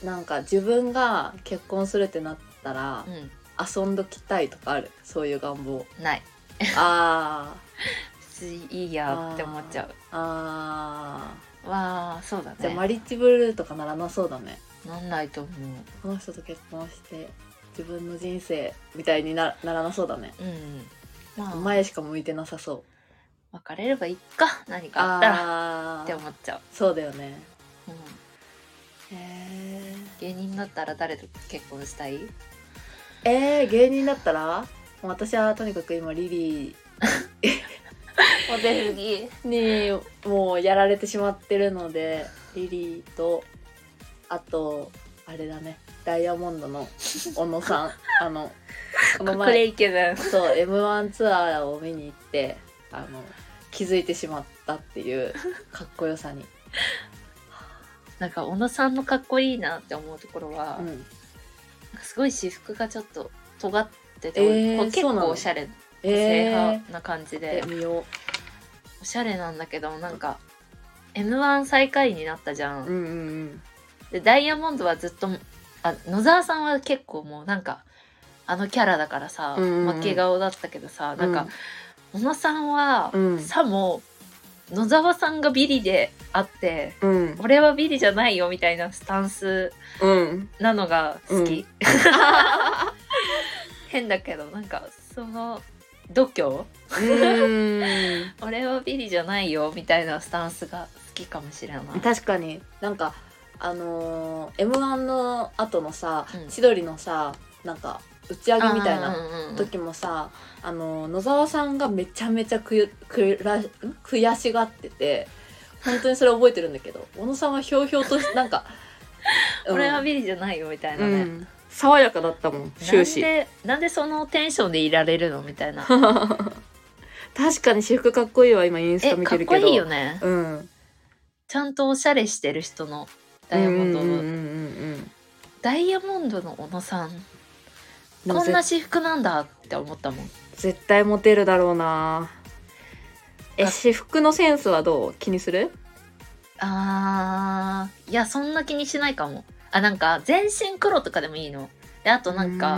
なんか自分が結婚するってなったらうん。遊んどきたいとかある？そういう願望。ない。あ別にいいやって思っちゃう。ー。あわあそうだーじゃあねマリッジブルーとかならなそうだね。なんないと思う。この人と結婚して自分の人生みたいになならなそうだね。うんまあ。前しか向いてなさそ別れればいいか何かあったら。って思っちゃう、そうだよね。うん、へえ芸人だったら誰と結婚したい？えー、芸人だったら？私はとにかく今リリ モデルに。ーにもうやられてしまってるのでリリーとあとあれだね。ダイヤモンドの小野さん。あの この前イケメンそう m 1ツアーを見に行ってあの気づいてしまったっていうかっこよさに、なんか小野さんのかっこいいなって思うところは、うん、なんかすごい私服がちょっと尖ってて、えー結構おしゃれ正え派な感じー、でえ、見よおしゃれなんだけどなんか m 1最下位になったじゃん、ううんうんうん。でダイヤモンドはずっとあ野沢さんは結構もうなんかあのキャラだからさ、うんうんうん。負け顔だったけどさなんか、小野さんは、うん。さも野沢さんがビリであってうん。俺はビリじゃないよみたいなスタンスうん。なのが好き、う 変だけどなんかその度胸？うん。俺はビリじゃないよみたいなスタンスが好きかもしれない。確かに。なんかあのー、m 1の後のさ、うん。千鳥のさなんか打ち上げみたいな時もさ、あのー野沢さんがめちゃめちゃくゆくらん悔しがってて本当にそれ覚えてるんだけど 小野さんはひょうひょうとしてなんか、うん。俺はビリじゃないよみたいなね、うん。爽やかだったもん終始なんでなんでそのテンションでいられるの？みたいな。確かに私服かっこいいわ今インスえタ見てるけど。かっこいいよね。うん。ちゃんとおしゃれしてる人のダイヤモンドの、ダイヤモンドの小野さんこんな私服なんだって思ったもん。絶対モテるだろうな。えあ私服のセンスはどう？気にする？あーいやそんな気にしないかも。あなんか全身黒とかでもいいの。であとなんか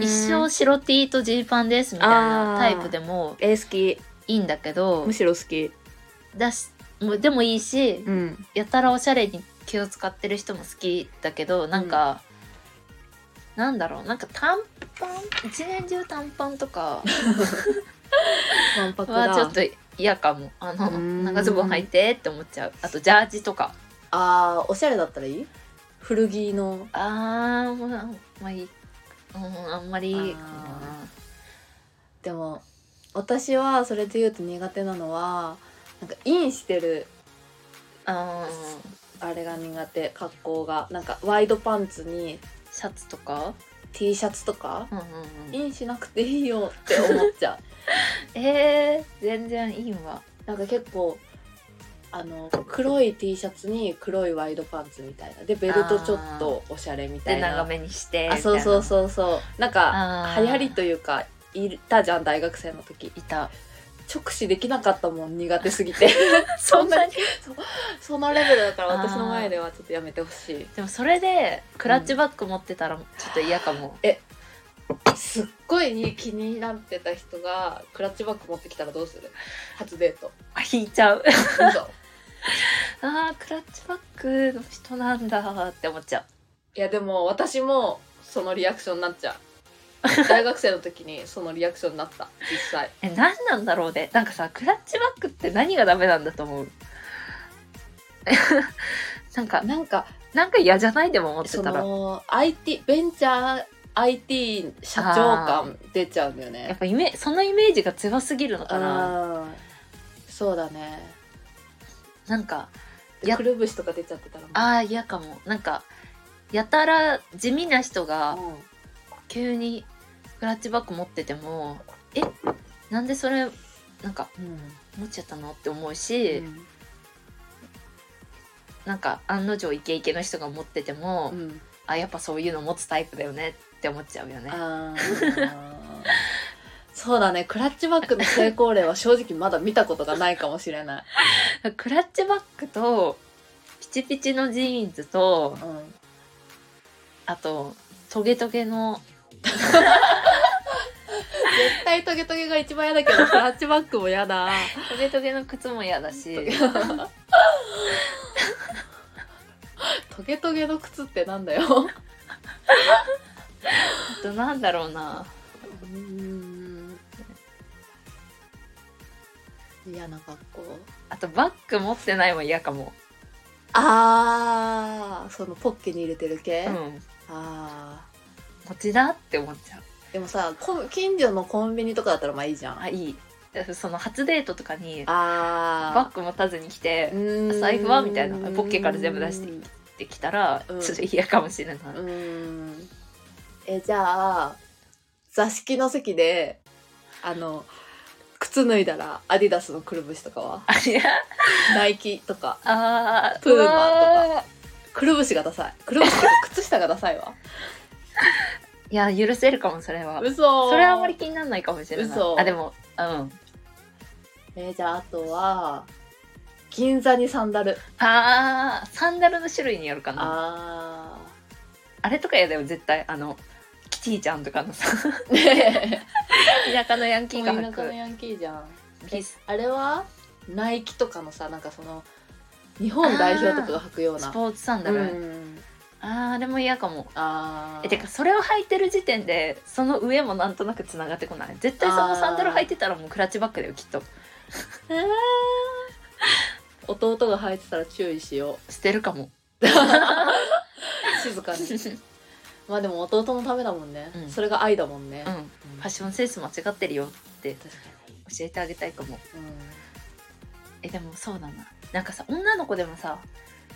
一生白 T とジーパンですみたいなタイプでもえ好き。いいんだけどむしろ好き。だしもうでもいいし、うん。やたらおしゃれに気を使ってる人も好きだけどなんか、なんだろう。なんか短パン？一年中短パンとか。わんぱくだはちょっと嫌かも。あのうーん。長ズボン履いてって思っちゃう。あとジャージとか。あーおしゃれだったらいい？古着の。あーまあまあいい、うん、あんまり。でも私はそれで言うと苦手なのはなんかインしてるなあー。あれが苦手。格好が。なんかワイドパンツにシャツとか？T シャツとか？うんうんうん。インしなくていいよって思っちゃう。えー、全然いいわ。なんか結構あの黒い T シャツに黒いワイドパンツみたいな。でベルトちょっとおしゃれみたいな。で長めにしてあそうそううそうそう。なんか流行りというかいたじゃん大学生の時。いた直視できなかったもん苦手すぎて。そんなに？そのレベルだから私の前ではちょっとやめてほしい。でもそれでクラッチバッグ持ってたらちょっと嫌かも、すっごい気になってた人がクラッチバッグ持ってきたらどうする？初デート。あ引いちゃう。嘘 あークラッチバッグの人なんだって思っちゃう。いやでも私もそのリアクションになっちゃう大学生の時にそのリアクションになった。実際。え何なんだろうね。なんかさクラッチバッグって何がダメなんだと思う？なんかなんかなんか嫌じゃない？でも思ってそたら。の IT ベンチャー IT 社長感出ちゃうんだよね。やっぱイメそのイメージが強すぎるのかな。そうだね。なんかくるぶしとか出ちゃってたらああ嫌かも。なんかやたら地味な人がうん急にクラッチバッグ持っててもえなんでそれなんか持っちゃったのって思うし、うん。なんか案の定イケイケの人が持ってても、うん。あやっぱそういうの持つタイプだよねって思っちゃうよね。そうだね。クラッチバッグの成功例は正直まだ見たことがないかもしれない、クラッチバッグとピチピチのジーンズとうん、あとトゲトゲの絶対トゲトゲが一番嫌だけどクラッチバッグも嫌だ。トゲトゲの靴も嫌だし。トゲトゲの靴ってなんだよ。あとなんだろうな。うん。嫌な格好？あとバッグ持ってないも嫌かも。あーそのポッケに入れてる系、うん。あ持ちだって思っちゃう。ーでもさこ近所のコンビニとかだったらまあいいじゃん。あいい。その初デートとかにあバッグ持たずに来てグ財布はみたいなポッケから全部出してってきたらうん。ちょっと嫌かもしれない、うーん。えじゃあ座敷の席であの靴脱いだらアディダスのくるぶしとかは？ナイキとか。あープーマとか。くるぶしがダサい。くるぶし靴下がダサいわ。ーいや許せるかもそれは。嘘。それはあんまり気にならないかもしれない。嘘。あでもうん。えーじゃああとは銀座にサンダル。あーサンダルの種類によるかな。ああれとか嫌だよ絶対あのキティちゃんとかのさ。田舎のヤンえキーが田履く。舎のヤンキーじゃん。あれはナイキとかのさなんかその日本代表とかが履くような。スポーツサンダうル、んあーでも嫌かも。あー。えてかそれを履いてる時点でその上もなんとなくつながってこない？絶対そのサンダル履いてたらもうクラッチバッグだよきっと。えー。弟が履いてたら注意しよ捨てるかも。う 静かに。まあでも弟のためだもんね、うん。それが愛だもんね、うん。ファッションセンス間違ってるよって確か教えてあげたいかも。に、えでもそうだな。なんかさ女の子でもさ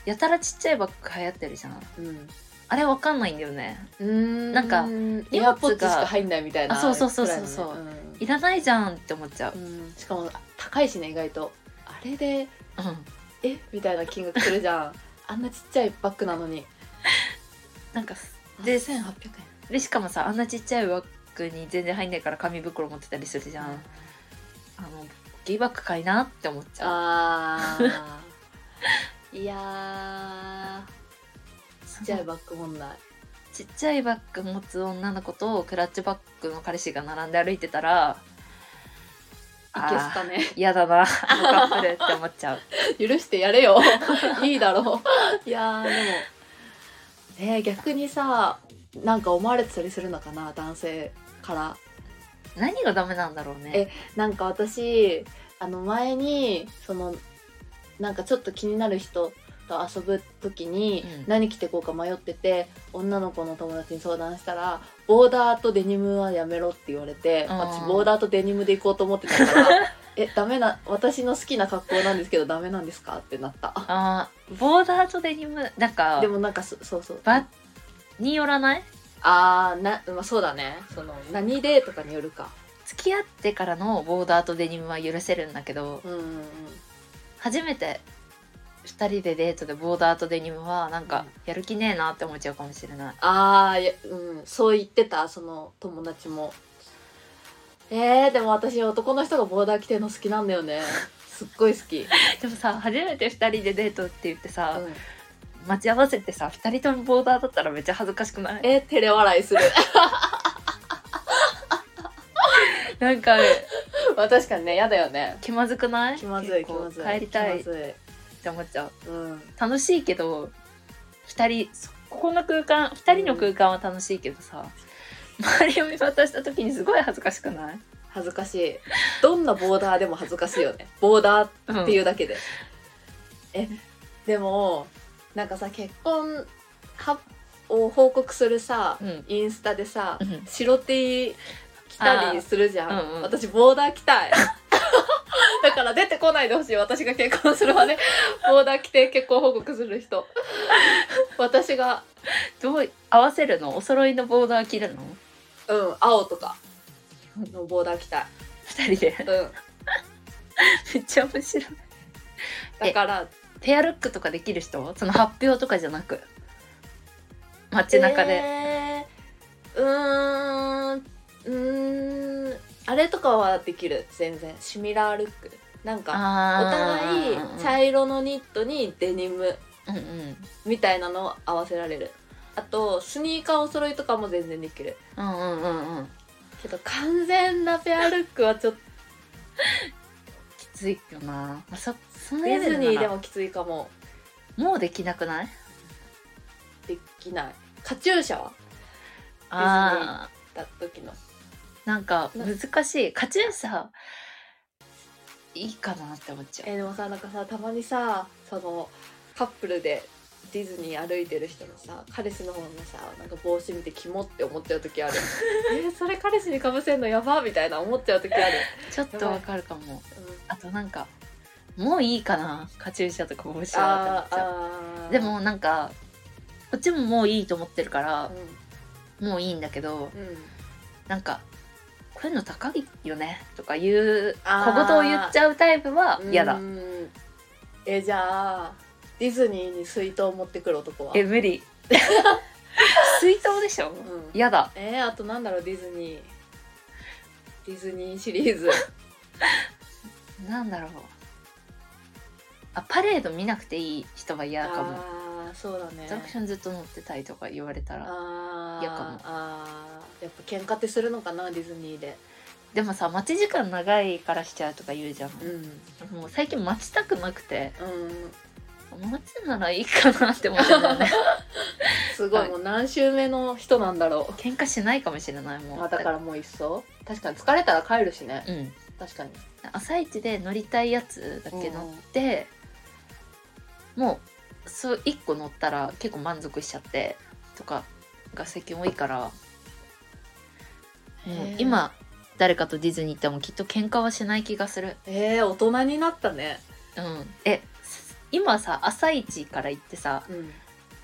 やたらちっちゃいバッグ流行ってるじゃん。うん。あれわかんないんだよね。うん。なんかエアポッツしか入んないみたいなあそうそうそう。そうそうくらいらないじゃんって思っちゃう。うん。うんしかも高いしね意外と。あれでうん。え？みたいな金額するじゃん。あんなちっちゃいバッグなのに。なんかでで1800円。でしかもさあんなちっちゃいバッグに全然入んないから紙袋持ってたりするじゃん、あのギーバッグかいなって思っちゃう。あー いやーちっちゃいバッグ問題ちっちゃいバッグ持つ女の子とクラッチバッグの彼氏が並んで歩いてたらいけすかね。嫌だなあのカップルって思っちゃう。許してやれよ。いいだろう。いやーでもえー、逆にさなんか思われてたりするのかな男性から。何がダメなんだろうね。なんか私あの前にそのなんかちょっと気になる人と遊ぶ時にうん。何着てこうか迷ってて、女の子の友達に相談したらボーダーとデニムはやめろって言われてうん私ボーダーとデニムで行こうと思ってたから えダメな私の好きな格好なんですけどダメなんですか？ってなった。あーボーダーとデニムなんかでもなんかそそうそう。バによらない？あーな、まあ、そうだね。その何でとかによるか。付き合ってからのボーダーとデニムは許せるんだけどうんうんうん初めて2人でデートでボーダーとデニムはなんかうんやる気ねえなって思っちゃうかもしれないああ、いやうん、そう言ってた、その友達も。えー、でも私男の人がボーダー着てるの好きなんだよね。すっごい好き。でもさ初めて2人でデートって言ってさ、うん待ち合わせてさ2人ともボーダーだったらめっちゃ恥ずかしくない？えー、照れ笑いする。なんか まあ確かにね、嫌だよね。気まずくない？気まずい、気まずい。帰りたいって思っちゃうい。うん。楽しいけど2人そここの空間2人の空間は楽しいけどさ、周りを見渡した時にすごい恥ずかしくない、恥ずかしい。どんなボーダーでも恥ずかしいよね。ボーダーっていうだけで。え、でも、なんかさ、結婚はを報告するさ、うんインスタでさ、うん白 T 着たりするじゃん、うんうん。私ボーダー着たい。だから出てこないでほしい。私が結婚するまで。ボーダー着て結婚報告する人。私が。どう合わせるの？お揃いのボーダー着るの？うん。青とか。のボーダー着たい。2人で。うん。めっちゃ面白い。だから。ペアルックとかできる人？その発表とかじゃなく。街中で、えー、うんあれとかはできる全然。シミラールック。なんかおあ互いー茶色のニットにデニムみたいなのを合わせられる。あとスニーカーお揃いとかも全然できる。うんうんうんうん。けど完全なペアルックはちょっときついよな、まあ、そそのディズニーでももきついかも。もうできなくない？できない。カチューシャは？ああだ時のなんか難しい。カチューシャいいかなって思っちゃう。えーでもさなんかさたまにさそのカップルでディズニー歩いてる人のさ彼氏の方のさなんか帽子見てキモって思っちゃう時ある。えーそれ彼氏にかぶせんのやばみたいな思っちゃう時ある、ちょっとわかるかも。うん、あとなんかもういいかなカチューシャとか帽子はって思っちゃう。あー。でもなんかこっちももういいと思ってるからう、ん。もういいんだけどうん。なんかこういうの高いよねとかいう小言を言っちゃうタイプは嫌だえじゃあディズニーに水筒持ってくる男はえ無理水筒でしょうん嫌だえー、あとなんだろうディズニーディズニーシリーズなんだろうあパレード見なくていい人は嫌かもそうだね。アトラクションずっと乗ってたいとか言われたら嫌かも。あー。やっぱ喧嘩ってするのかなディズニーで。でもさ待ち時間長いからしちゃうとか言うじゃん、うん。もう最近待ちたくなくてうん。待つならいいかなって思っちゃうんだよね。すごい、はいもう何週目の人なんだろ喧嘩しないかもしれないもう、うまあ、だからもういっそ？確かに疲れたら帰るしね。うん。確かに。朝一で乗りたいやつだけ乗って、もうそう1個乗ったら結構満足しちゃってとかが最近多いからもう今誰かとディズニー行ってもきっと喧嘩はしない気がする。えー、大人になったね。うん。えす今さ朝一から行ってさうん。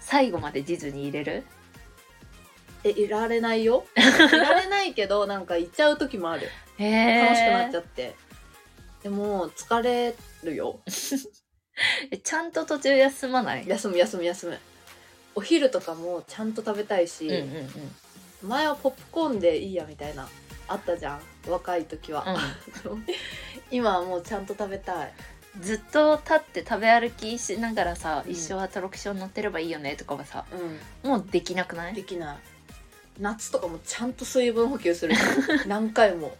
最後までディズニー入れる？えいられないよ。いられないけどなんか行っちゃう時もある。へえ楽しくなっちゃって。でも疲れるよ えちゃんと途中休まない？休む休む休む。お昼とかもちゃんと食べたいし、うんうんうん。前はポップコーンでいいやみたいなあったじゃん若い時は、今はもうちゃんと食べたい。ずっと立って食べ歩きしながらさ、うん。一生アトラクション乗ってればいいよねとかはさうん。もうできなくない？できない。夏とかもちゃんと水分補給する。し 何回も。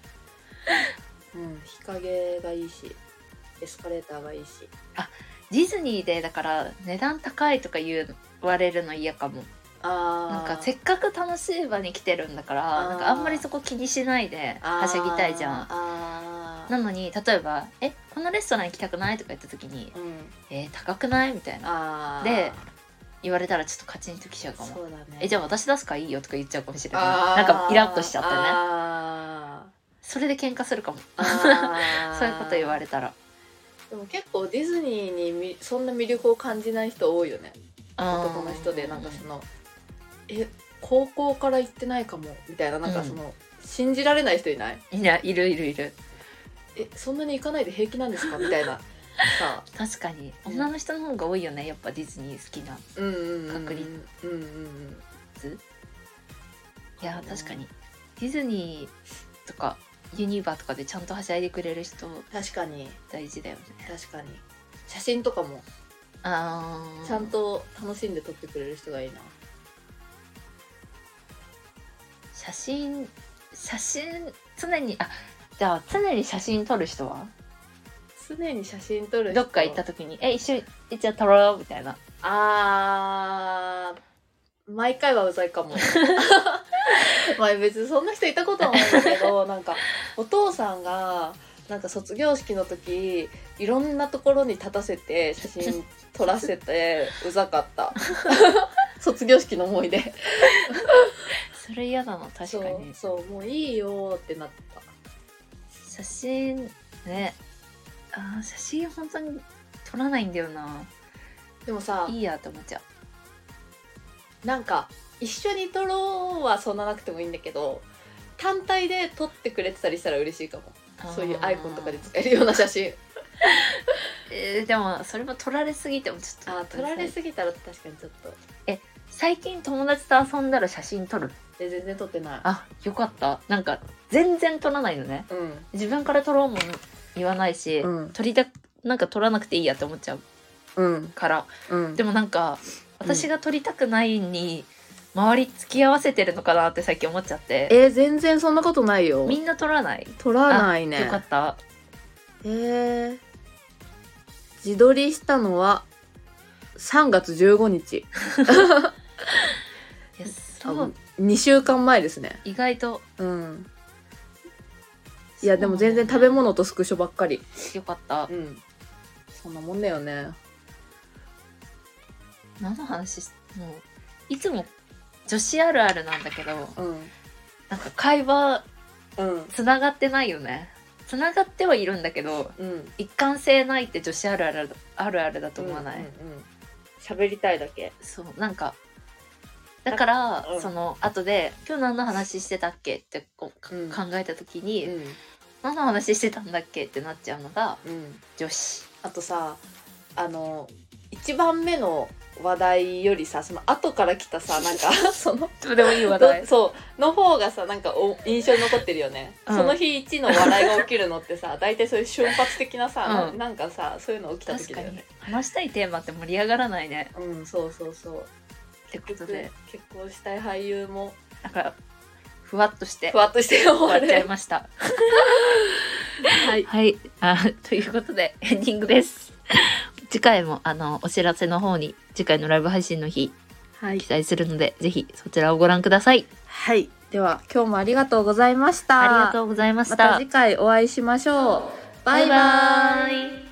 うん。日陰がいいしエスカレーターがいいしディズニーでだから値段高いとか言われるの嫌かも。なんかせっかく楽しい場に来てるんだからなんかあんまりそこ気にしないではしゃぎたいじゃん。なのに例えば「えこのレストラン行きたくない?」とか言った時にうん「えー高くない?」みたいな。で言われたらちょっとカチンときちゃうかも。そうだね。えじゃあ私出すからいいよとか言っちゃうかもしれない。なんかイラッとしちゃってね。あそれで喧嘩するかも。そういうこと言われたらでも結構ディズニーにみそんな魅力を感じない人多いよね。男の人でなんかそのえ高校から行ってないかもみたいななんかその、信じられない人いない？いやいるいるいる。えそんなに行かないで平気なんですか？みたいな。さ確かに。うん。女の人の方が多いよねやっぱディズニー好きなうんうんうん確率うんうんうん。図いや確かに。ディズニーとかユニバとかでちゃんとはしゃいでくれる人確かに。大事だよね。確かに。写真とかも。あー。ちゃんと楽しんで撮ってくれる人がいいな。写真写真常にあじゃあ常に写真撮る人は？常に写真撮る人。どっか行った時に「え一緒にえじゃあ撮ろう」みたいな。あー毎回はうざいかも。まあ別にそんな人いたことはないんだけどなんかお父さんがなんか卒業式の時いろんなところに立たせて写真撮らせてうざかった。卒業式の思い出。それ嫌だな確かに。そうもういいよってなった。写真ね。あー写真本当に撮らないんだよな。でもさいいやって思っちゃなんか一緒に撮ろうはそんななくてもいいんだけど単体で撮ってくれてたりしたら嬉しいかも。うそういうアイコンとかで使えるような写真。えーでもそれも撮られすぎてもちょっとあ撮られすぎたら確かにちょっと。最近友達と遊んだら写真撮る？で全然撮ってない。あよかった。なんか全然撮らないのね。うん。自分から撮ろうも言わないし、うん。撮りたなんか撮らなくていいやって思っちゃううん。から。うん。でもなんか私が撮りたくないに周り付き合わせてるのかなって最近思っちゃって。えー全然そんなことないよ。みんな撮らない？撮らないね。よかった。えー、自撮りしたのは3月15日。いやそう。2週間前ですね。意外と。うん。いやでも全然食べ物とスクショばっかり。よかった。うん。そんなもんだよね何の話しもういつも女子あるあるなんだけどうん。なんか会話うんつながってないよね。つながってはいるんだけどうん。一貫性ないって女子あるあるあるあるだと思わない、うんうんうん。喋りたいだけ。そうなんかだから、うん。その後で「今日何の話してたっけ?」ってこうかうん。考えた時に、うん。何の話してたんだっけ？ってなっちゃうのがうん。女子。あとさあの一番目の話題よりさその後から来たさ なんかそのどうでもいい話どそうの方がさなんかお印象に残ってるよね、うん。その日一の笑いが起きるのってさ大体そういう瞬発的なさ、うん。ななんかさそういうの起きた時だよね。話したいテーマって盛り上がらないね。うんそうそうそう。ってことで。結婚したい俳優も。だからふわっとして。ふわっとして終終わっちゃいました。はい。はい。あということでエンディングです次回もあのお知らせの方に次回のライブ配信の日はい。記載するのでぜひそちらをご覧ください。はい。では今日もありがとうございました。ありがとうございましまたた次回お会いしましょう。バイババイバーイ